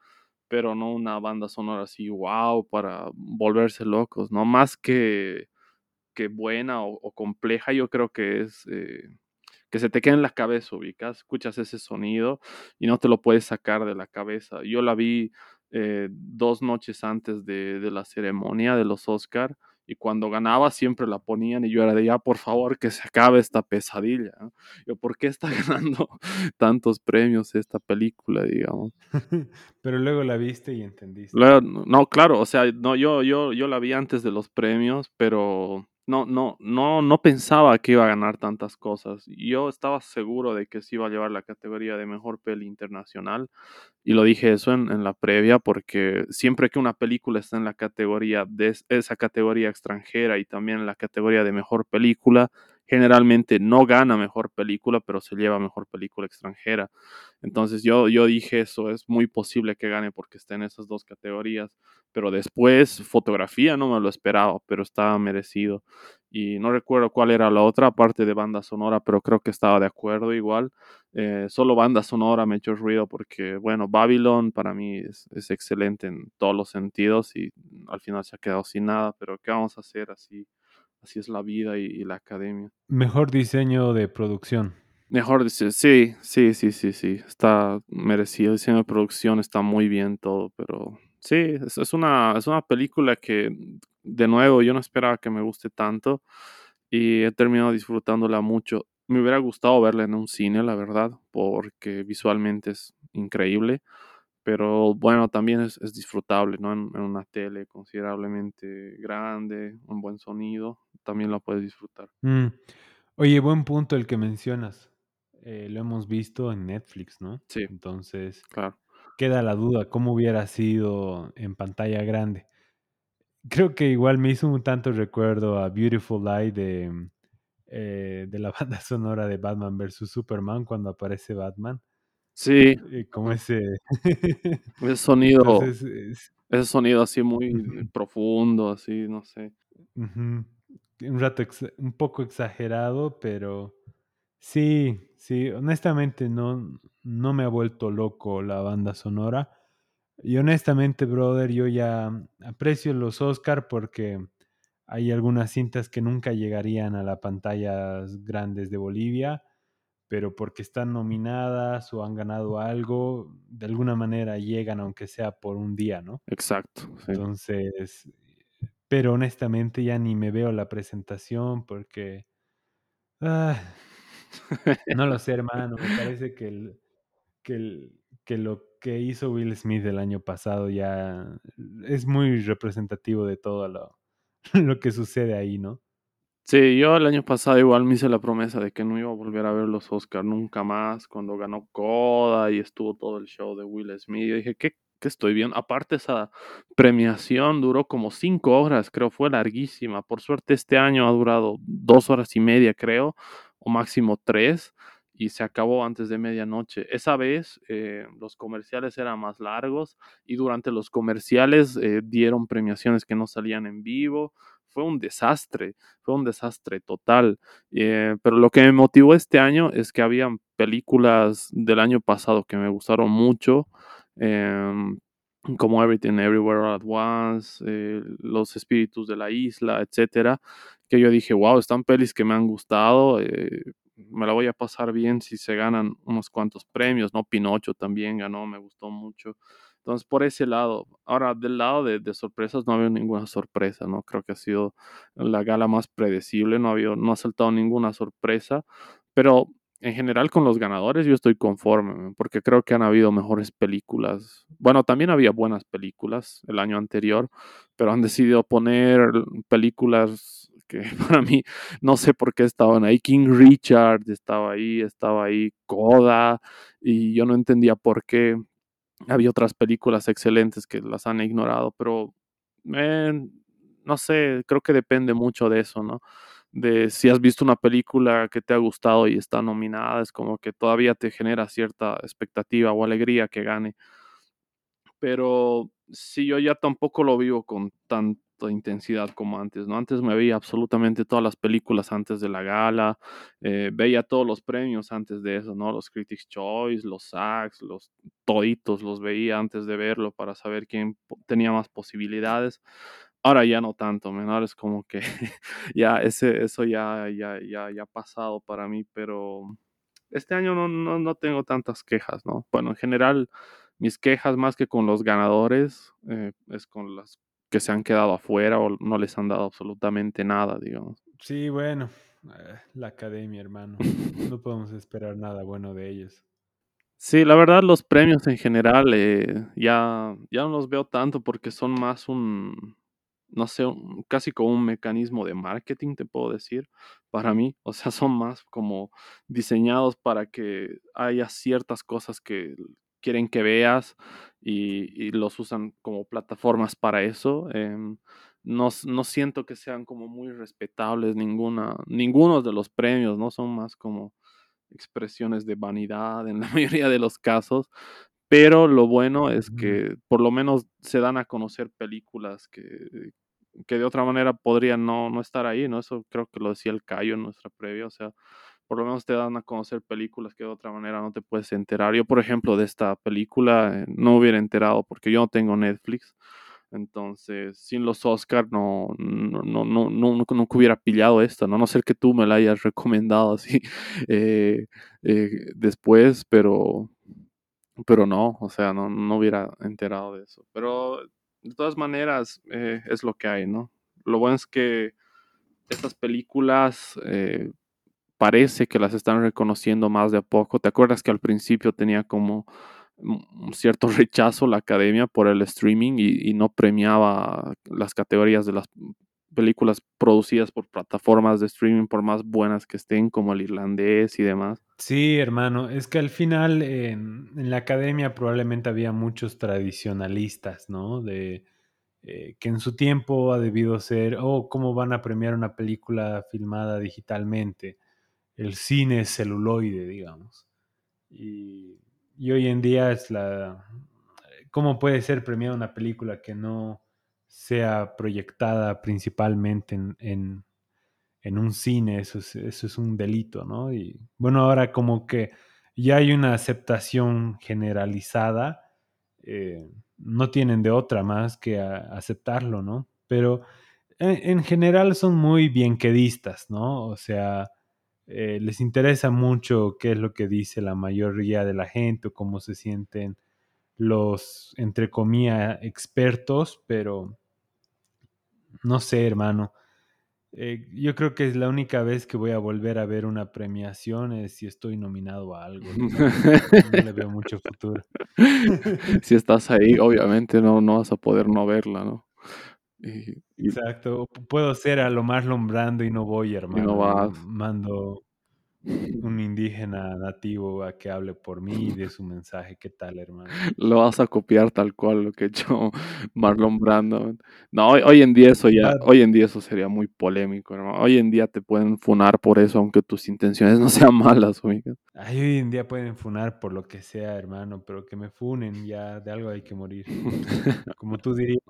pero no una banda sonora así, guau, para volverse locos, ¿no? Más que que buena o compleja, yo creo que es, eh, que se te quede en la cabeza, ¿ubicas? Escuchas ese sonido y no te lo puedes sacar de la cabeza. Yo la vi, eh, 2 noches antes de de la ceremonia de los Óscar, y cuando ganaba siempre la ponían, y yo era de: "Ya, por favor, que se acabe esta pesadilla", ¿no? Yo: "¿Por qué está ganando tantos premios esta película?", digamos. Pero luego la viste y entendiste. Luego, no, claro, o sea, no, yo yo yo la vi antes de los premios, pero no no no no pensaba que iba a ganar tantas cosas. Yo estaba seguro de que se iba a llevar la categoría de mejor peli internacional, y lo dije eso en en la previa, porque siempre que una película está en la categoría de es esa categoría extranjera y también en la categoría de mejor película, generalmente no gana mejor película, pero se lleva mejor película extranjera. Entonces yo yo dije eso, es muy posible que gane porque esté en esas 2 categorías, pero después fotografía no me lo esperaba, pero estaba merecido. Y no recuerdo cuál era la otra, aparte de banda sonora, pero creo que estaba de acuerdo igual. Eh, solo banda sonora me echó ruido porque, bueno, Babylon para mí es es excelente en todos los sentidos y al final se ha quedado sin nada, pero ¿qué vamos a hacer? Así así es la vida y y la academia. Mejor diseño de producción. Mejor dice sí, sí, sí, sí, sí, está merecido. Diseño de producción está muy bien todo, pero sí, es es una es una película que, de nuevo, yo no esperaba que me guste tanto, y he terminado disfrutándola mucho. Me hubiera gustado verla en un cine, la verdad, porque visualmente es increíble, pero bueno, también es es disfrutable, ¿no? En en una tele considerablemente grande, un buen sonido, también la puedes disfrutar. Mm. Oye, buen punto el que mencionas. Eh, lo hemos visto en Netflix, ¿no? Sí, Entonces claro. queda la duda, cómo hubiera sido en pantalla grande. Creo que igual me hizo un tanto recuerdo a Beautiful Lie de, eh, de la banda sonora de Batman vs. Superman cuando aparece Batman. Sí. Eh, como ese... ese sonido, Entonces, es- ese sonido así muy profundo, así, no sé. un rato un poco exagerado, pero sí, sí, honestamente no, no me ha vuelto loco la banda sonora. Y honestamente, brother, yo ya aprecio los Oscar porque hay algunas cintas que nunca llegarían a las pantallas grandes de Bolivia, pero porque están nominadas o han ganado algo, de alguna manera llegan, aunque sea por un día, ¿no? Exacto, sí. Entonces, pero honestamente ya ni me veo la presentación porque, ah, no lo sé, hermano, me parece que el, que, el- que lo que hizo Will Smith el año pasado ya es muy representativo de todo lo, lo que sucede ahí, ¿no? Sí, yo el año pasado igual me hice la promesa de que no iba a volver a ver los Oscars nunca más cuando ganó Coda y estuvo todo el show de Will Smith. Yo dije, ¿qué, estoy viendo? Aparte esa premiación duró como cinco horas, creo, fue larguísima. Por suerte este año ha durado dos horas y media, creo, o máximo tres, y se acabó antes de medianoche. Esa vez eh, los comerciales eran más largos y durante los comerciales eh, dieron premiaciones que no salían en vivo. Fue un desastre fue un desastre total. Eh, pero lo que me motivó este año es que habían películas del año pasado que me gustaron mucho, em, como Everything Everywhere at Once, eh, Los Espíritus de la Isla, etcétera, que yo dije, wow, están pelis que me han gustado, eh, me la voy a pasar bien si se ganan unos cuantos premios, ¿no? Pinocho también ganó, me gustó mucho. Entonces, por ese lado. Ahora, del lado de, sorpresas, no ha habido ninguna sorpresa, ¿no? Creo que ha sido la gala más predecible, no ha, habido, no ha saltado ninguna sorpresa, pero en general con los ganadores yo estoy conforme, porque creo que han habido mejores películas. Bueno, también había buenas películas el año anterior, pero han decidido poner películas que para mí no sé por qué estaban ahí. King Richard estaba ahí, estaba ahí Coda, y yo no entendía por qué. Había otras películas excelentes que las han ignorado, pero eh, no sé, creo que depende mucho de eso, ¿no? De si has visto una película que te ha gustado y está nominada, es como que todavía te genera cierta expectativa o alegría que gane. Pero sí, yo ya tampoco lo vivo con tanta intensidad como antes, ¿no? Antes me veía absolutamente todas las películas antes de la gala, eh, veía todos los premios antes de eso, ¿no? Los Critics' Choice, los SAGs, los toditos los veía antes de verlo para saber quién tenía más posibilidades. Ahora ya no tanto, men, ahora es como que ya ese, eso ya, ya, ya, ya ha pasado para mí, pero este año no, no, no tengo tantas quejas, ¿no? Bueno, en general, mis quejas más que con los ganadores eh, es con las que se han quedado afuera o no les han dado absolutamente nada, digamos. Sí, bueno, eh, la academia, hermano. No podemos esperar nada bueno de ellos. Sí, la verdad los premios en general eh, ya, ya no los veo tanto porque son más un, no sé, un- casi como un mecanismo de marketing, te puedo decir, para mí. O sea, son más como diseñados para que haya ciertas cosas que quieren que veas y, y los usan como plataformas para eso. em, no, no siento que sean como muy respetables ninguna, ninguno de los premios, ¿no? Son más como expresiones de vanidad en la mayoría de los casos, pero lo bueno es que por lo menos se dan a conocer películas que, que de otra manera podrían no, no estar ahí, ¿no? Eso creo que lo decía el Cayo en nuestra previa, o sea, por lo menos te dan a conocer películas que de otra manera no te puedes enterar. Yo, por ejemplo, de esta película eh, no hubiera enterado porque yo no tengo Netflix. Entonces, sin los Oscar no, no, no, no, no, nunca hubiera pillado esta, ¿no? A no ser que tú me la hayas recomendado así eh, eh, después, pero, pero no, o sea, no, no hubiera enterado de eso. Pero de todas maneras, eh, es lo que hay, ¿no? Lo bueno es que estas películas eh, parece que las están reconociendo más de a poco. ¿Te acuerdas que al principio tenía como un cierto rechazo la academia por el streaming y, no premiaba las categorías de las películas producidas por plataformas de streaming, por más buenas que estén, como el irlandés y demás. Sí, hermano, es que al final en, en la academia probablemente había muchos tradicionalistas, ¿no? De eh, que en su tiempo ha debido ser, oh, ¿cómo van a premiar una película filmada digitalmente? El cine celuloide, digamos. Y, y hoy en día es la... ¿Cómo puede ser premiada una película que no sea proyectada principalmente en, en- en un cine? Eso es, eso es un delito, ¿no? Y bueno, ahora como que ya hay una aceptación generalizada, eh, no tienen de otra más que aceptarlo, ¿no? Pero en, en general son muy bienquedistas, ¿no? O sea, eh, les interesa mucho qué es lo que dice la mayoría de la gente o cómo se sienten los, entre comillas, expertos, pero no sé, hermano. Eh, yo creo que es la única vez que voy a volver a ver una premiación es si estoy nominado a algo, digamos. No le veo mucho futuro. si estás ahí, obviamente no, no vas a poder no verla, ¿no? Y, y- Exacto. Puedo ser a lo más lombrando y no voy, hermano. y vas. mando un indígena nativo a que hable por mí y dé su mensaje. ¿Qué tal, hermano? lo vas a copiar tal cual lo que echó Marlon Brando. No, hoy, hoy en día eso ya, hoy en día eso sería muy polémico, hermano. Hoy en día te pueden funar por eso, aunque tus intenciones no sean malas, oiga. Ay, hoy en día pueden funar por lo que sea, hermano, pero que me funen, ya de algo hay que morir. Como tú dirías,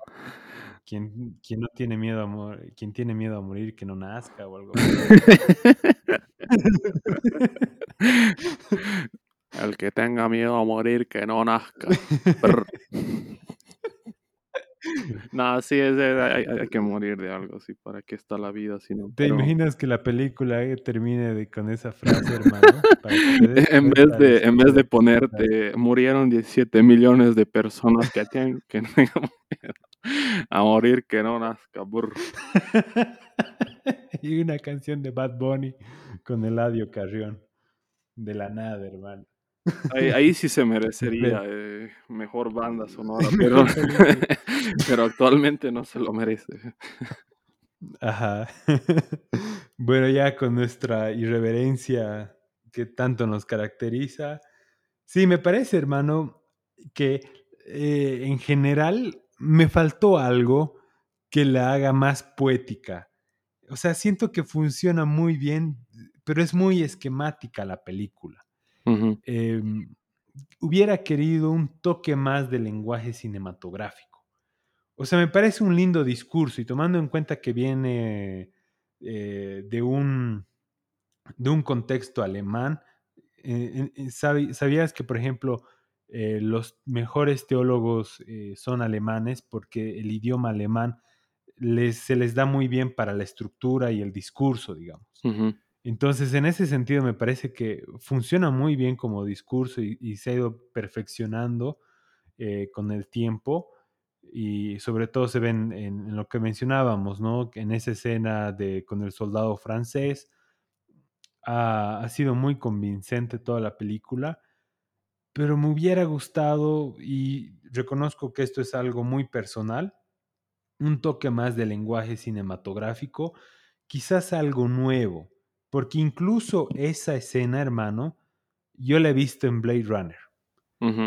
quien, quien no tiene miedo a morir, quien tiene miedo a morir, que no nazca o algo El que tenga miedo a morir, que no nazca. No, sí, es, hay, que morir de algo, sí. ¿Para qué está la vida? Si no, ¿Te pero- imaginas que la película eh, termine de- con esa frase, hermano? En vez de, en vez de ponerte, murieron 17 millones de personas que tienen que no tengan miedo a morir, que no nazca. estás. y una canción de Bad Bunny con Eladio Carrión. De la nada, hermano. Ahí, ahí sí se merecería eh, mejor banda sonora, pero, pero actualmente no se lo merece. Ajá. bueno, ya con nuestra irreverencia que tanto nos caracteriza. Sí, me parece, hermano, que eh, en general me faltó algo que la haga más poética. O sea, siento que funciona muy bien, pero es muy esquemática la película. Eh, hubiera querido un toque más de lenguaje cinematográfico. O sea, me parece un lindo discurso y tomando en cuenta que viene eh, de, un, de un contexto alemán, eh, eh, ¿sabías que, por ejemplo, eh, los mejores teólogos eh, son alemanes porque el idioma alemán les, se les da muy bien para la estructura y el discurso, digamos? Entonces, en ese sentido, me parece que funciona muy bien como discurso y, y se ha ido perfeccionando eh, con el tiempo. Y sobre todo se ven en, en lo que mencionábamos, ¿no? En esa escena de con el soldado francés. Ha, ha sido muy convincente toda la película, pero me hubiera gustado, y reconozco que esto es algo muy personal, un toque más de lenguaje cinematográfico, quizás algo nuevo, porque incluso esa escena, hermano, yo la he visto en Blade Runner.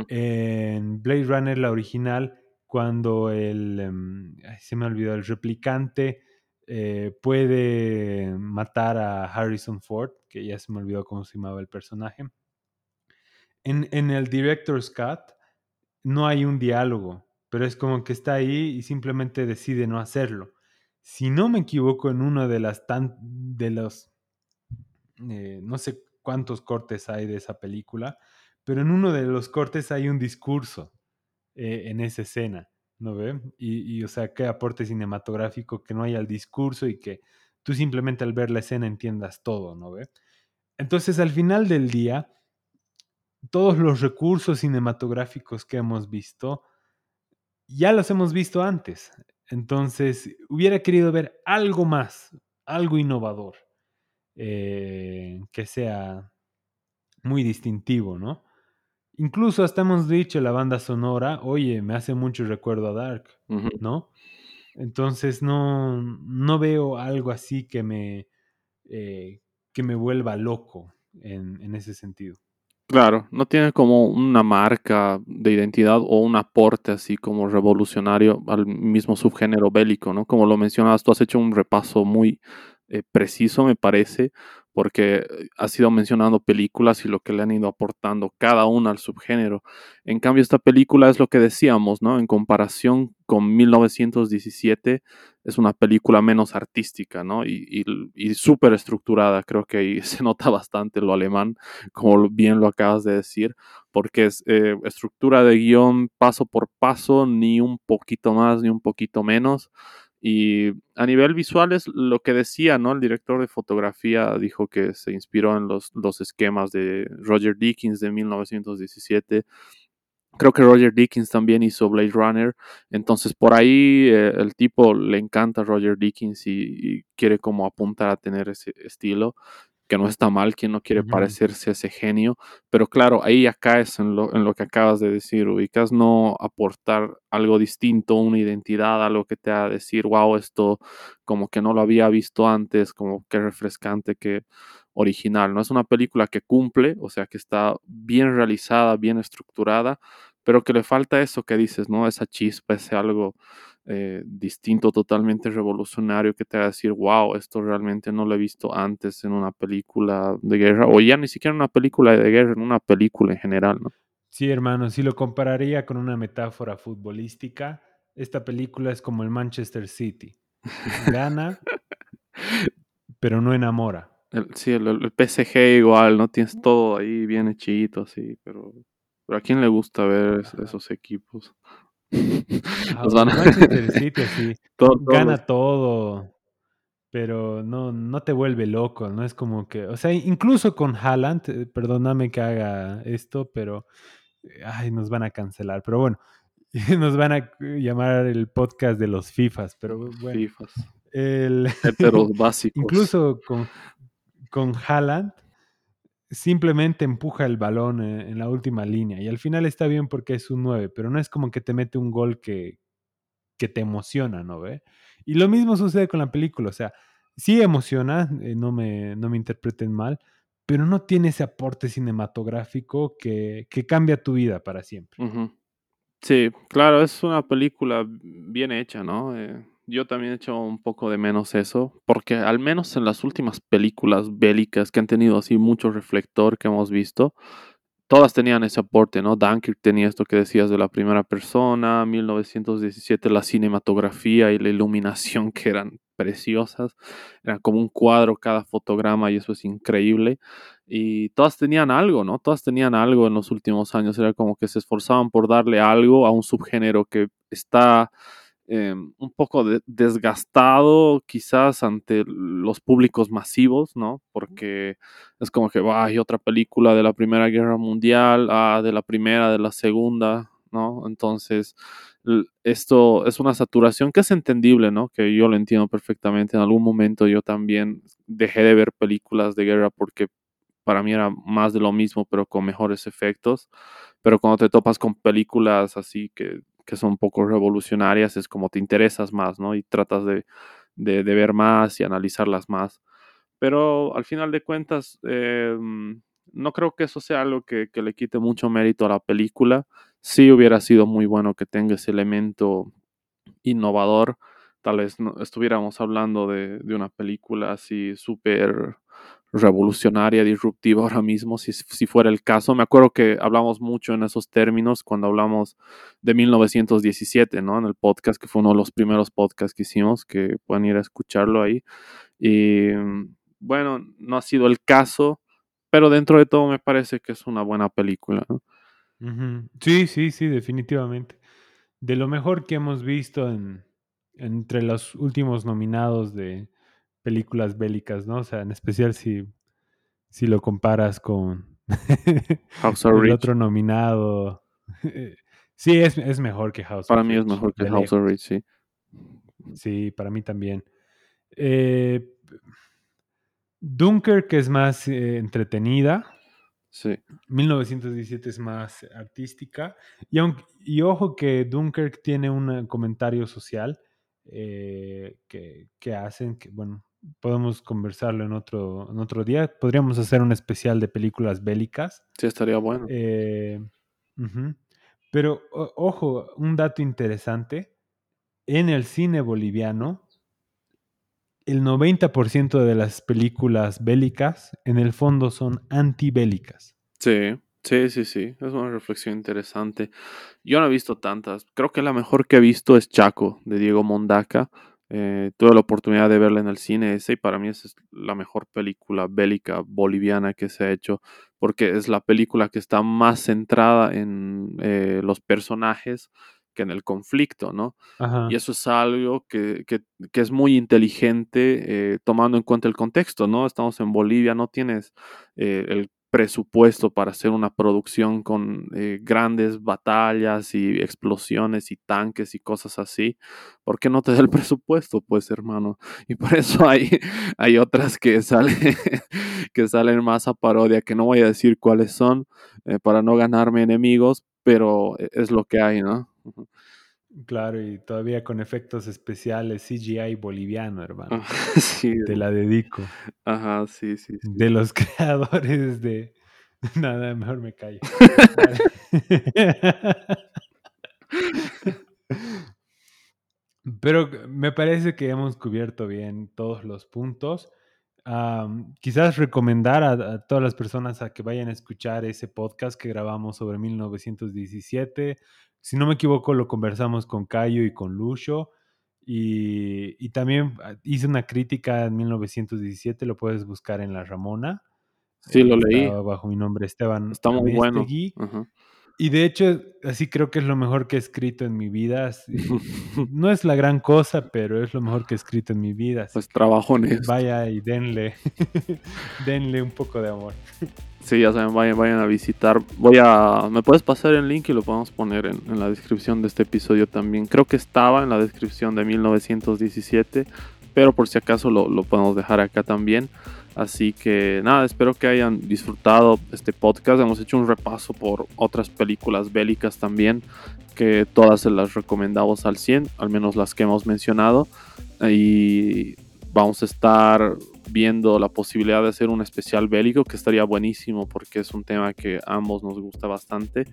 En Blade Runner, la original, cuando el, em, ay, se me olvidó, el replicante eh, puede matar a Harrison Ford, que ya se me olvidó cómo se llamaba el personaje. En, el Director's Cut no hay un diálogo, pero es como que está ahí y simplemente decide no hacerlo. Si no me equivoco, en uno de las tan, de los eh, no sé cuántos cortes hay de esa película, pero en uno de los cortes hay un discurso eh, en esa escena, ¿no ve? Y, y, o sea, qué aporte cinematográfico que no haya el discurso y que tú simplemente al ver la escena entiendas todo, ¿no ve? Entonces, al final del día, todos los recursos cinematográficos que hemos visto, ya los hemos visto antes. Entonces, hubiera querido ver algo más, algo innovador, eh, que sea muy distintivo, ¿no? Incluso hasta hemos dicho la banda sonora, oye, me hace mucho recuerdo a Dark. ¿no? Entonces no, no veo algo así que me, eh, que me vuelva loco en, en ese sentido. Claro, no tiene como una marca de identidad o un aporte así como revolucionario al mismo subgénero bélico, ¿no? Como lo mencionabas, tú has hecho un repaso muy eh, preciso, me parece, porque eh, has ido mencionando películas y lo que le han ido aportando cada una al subgénero. En cambio, esta película es lo que decíamos, ¿no? En comparación con 1917, es una película menos artística, ¿no? Y, y, súper estructurada, creo que ahí se nota bastante lo alemán, como bien lo acabas de decir, porque es eh, estructura de guion paso por paso, ni un poquito más, ni un poquito menos. Y a nivel visual es lo que decía, ¿no? El director de fotografía dijo que se inspiró en los, los esquemas de Roger Dickens de 1917. Creo que Roger Dickens también hizo Blade Runner. Entonces por ahí eh, el tipo le encanta Roger Dickens y, quiere como apuntar a tener ese estilo que no está mal, quien no quiere parecerse a ese genio, pero claro, ahí ya caes en lo, en lo que acabas de decir, ubicas no aportar algo distinto, una identidad, algo que te haga decir, wow, esto como que no lo había visto antes, como que refrescante, que original, ¿no? Es una película que cumple, o sea, que está bien realizada, bien estructurada, pero que le falta eso que dices, ¿no? Esa chispa, ese algo eh, distinto, totalmente revolucionario, que te haga decir, wow, esto realmente no lo he visto antes en una película de guerra, o ya ni siquiera en una película de guerra, en una película en general, ¿no? Sí, hermano, si lo compararía con una metáfora futbolística, esta película es como el Manchester City. Gana, pero no enamora. El, sí, el, el, PSG igual, ¿no? Tienes todo ahí bien hechito, así, pero, pero ¿a quién le gusta ver esos equipos? Ah, van a... Manchester City así todo, gana todo, pero no, no te vuelve loco, no es como que, o sea, incluso con Haaland, eh, perdóname que haga esto, pero ay, nos van a cancelar, pero bueno, nos van a llamar el podcast de los FIFAs, pero bueno. FIFAs. El, Heteros básicos. Incluso con, con Haaland, simplemente empuja el balón en, en, la última línea y al final está bien porque es un 9, pero no es como que te mete un gol que, que te emociona, ¿no ve? Y lo mismo sucede con la película, o sea, sí emociona, eh, no, me, no me interpreten mal, pero no tiene ese aporte cinematográfico que, que cambia tu vida para siempre. Sí, claro, es una película bien hecha, ¿no? Eh, yo también he hecho un poco de menos eso, porque al menos en las últimas películas bélicas que han tenido así mucho reflector que hemos visto, todas tenían ese aporte, ¿no? Dunkirk tenía esto que decías de la primera persona, 1917 la cinematografía y la iluminación que eran preciosas, eran como un cuadro cada fotograma y eso es increíble. Y todas tenían algo, ¿no? Todas tenían algo en los últimos años, era como que se esforzaban por darle algo a un subgénero que está eh, un poco de desgastado quizás ante los públicos masivos, ¿no? Porque es como que, bah, hay otra película de la Primera Guerra Mundial, ah, de la Primera, de la Segunda, ¿no? Entonces, esto es una saturación que es entendible, ¿no? Que yo lo entiendo perfectamente. En algún momento yo también dejé de ver películas de guerra porque para mí era más de lo mismo, pero con mejores efectos. Pero cuando te topas con películas así que que son un poco revolucionarias, es como te interesas más, ¿no? Y tratas de, de, ver más y analizarlas más. Pero al final de cuentas, eh, no creo que eso sea algo que, le quite mucho mérito a la película. Sí hubiera sido muy bueno que tenga ese elemento innovador. Tal vez estuviéramos hablando de, de una película así súper revolucionaria, disruptiva ahora mismo, si, si, fuera el caso. Me acuerdo que hablamos mucho en esos términos cuando hablamos de 1917, ¿no? En el podcast, que fue uno de los primeros podcasts que hicimos, que pueden ir a escucharlo ahí. Y bueno, no ha sido el caso, pero dentro de todo me parece que es una buena película, ¿no? Sí, sí, sí, definitivamente. De lo mejor que hemos visto en, entre los últimos nominados de, películas bélicas, ¿no? O sea, en especial si, si lo comparas con House el Rich. otro nominado. sí, es, es, mejor que House para of mí Rich. es mejor que House of Rich, sí. Sí, para mí también. Eh, Dunkirk es más eh, entretenida. Sí. 1917 es más artística. Y, aunque, y ojo que Dunkirk tiene un comentario social eh, que, que hacen, que bueno, podemos conversarlo en otro, en otro día. Podríamos hacer un especial de películas bélicas. Sí, estaría bueno. Eh, ujú. Pero o- ojo, un dato interesante, en el cine boliviano, el 90% de las películas bélicas en el fondo son antibélicas. Sí, sí, sí, sí. Es una reflexión interesante. Yo no he visto tantas. Creo que la mejor que he visto es Chaco, de Diego Mondaca. Eh, tuve la oportunidad de verla en el cine ese y para mí esa es la mejor película bélica boliviana que se ha hecho porque es la película que está más centrada en eh, los personajes que en el conflicto, ¿no? Ajá. Y eso es algo que, que- que es muy inteligente eh, tomando en cuenta el contexto, ¿no? Estamos en Bolivia, no tienes eh, el presupuesto para hacer una producción con eh, grandes batallas y explosiones y tanques y cosas así. ¿Por qué no te da el presupuesto, pues, hermano? Y por eso hay, hay otras que salen, que salen más a parodia, que no voy a decir cuáles son eh, para no ganarme enemigos, pero e- es lo que hay, ¿no? Claro, y todavía con efectos especiales, CGI boliviano, hermano. Ajá, sí, Te la dedico. ajá, sí, sí, sí. De los creadores de... Nada, mejor me callo. Pero me parece que hemos cubierto bien todos los puntos. Quizás recomendar a, a todas las personas a que vayan a escuchar ese podcast que grabamos sobre 1917. Si no me equivoco, lo conversamos con Cayo y con Lucho. Y, y también ah, hice una crítica en 1917, lo puedes buscar en La Ramona. Sí, lo Eh, leí. Bajo mi nombre Esteban Está muy bueno. Ajá. Y de hecho, así creo que es lo mejor que he escrito en mi vida. No es la gran cosa, pero es lo mejor que he escrito en mi vida. Pues trabajo honesto. vaya y denle, denle un poco de amor. Sí, ya saben, vayan, vayan a visitar. Voy a. ¿Me puedes pasar el link y lo podemos poner en, en la descripción de este episodio también? Creo que estaba en la descripción de 1917, pero por si acaso lo, lo podemos dejar acá también. Así que nada, espero que hayan disfrutado este podcast. Hemos hecho un repaso por otras películas bélicas también, que todas se las recomendamos al 100, al menos las que hemos mencionado. Y vamos a estar viendo la posibilidad de hacer un especial bélico, que estaría buenísimo porque es un tema que a ambos nos gusta bastante.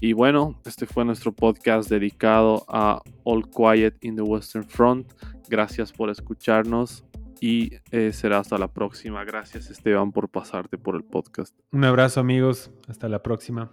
Y bueno, este fue nuestro podcast dedicado a All Quiet in the Western Front. Gracias por escucharnos y eh, será hasta la próxima. Gracias Esteban por pasarte por el podcast. Un abrazo amigos, hasta la próxima.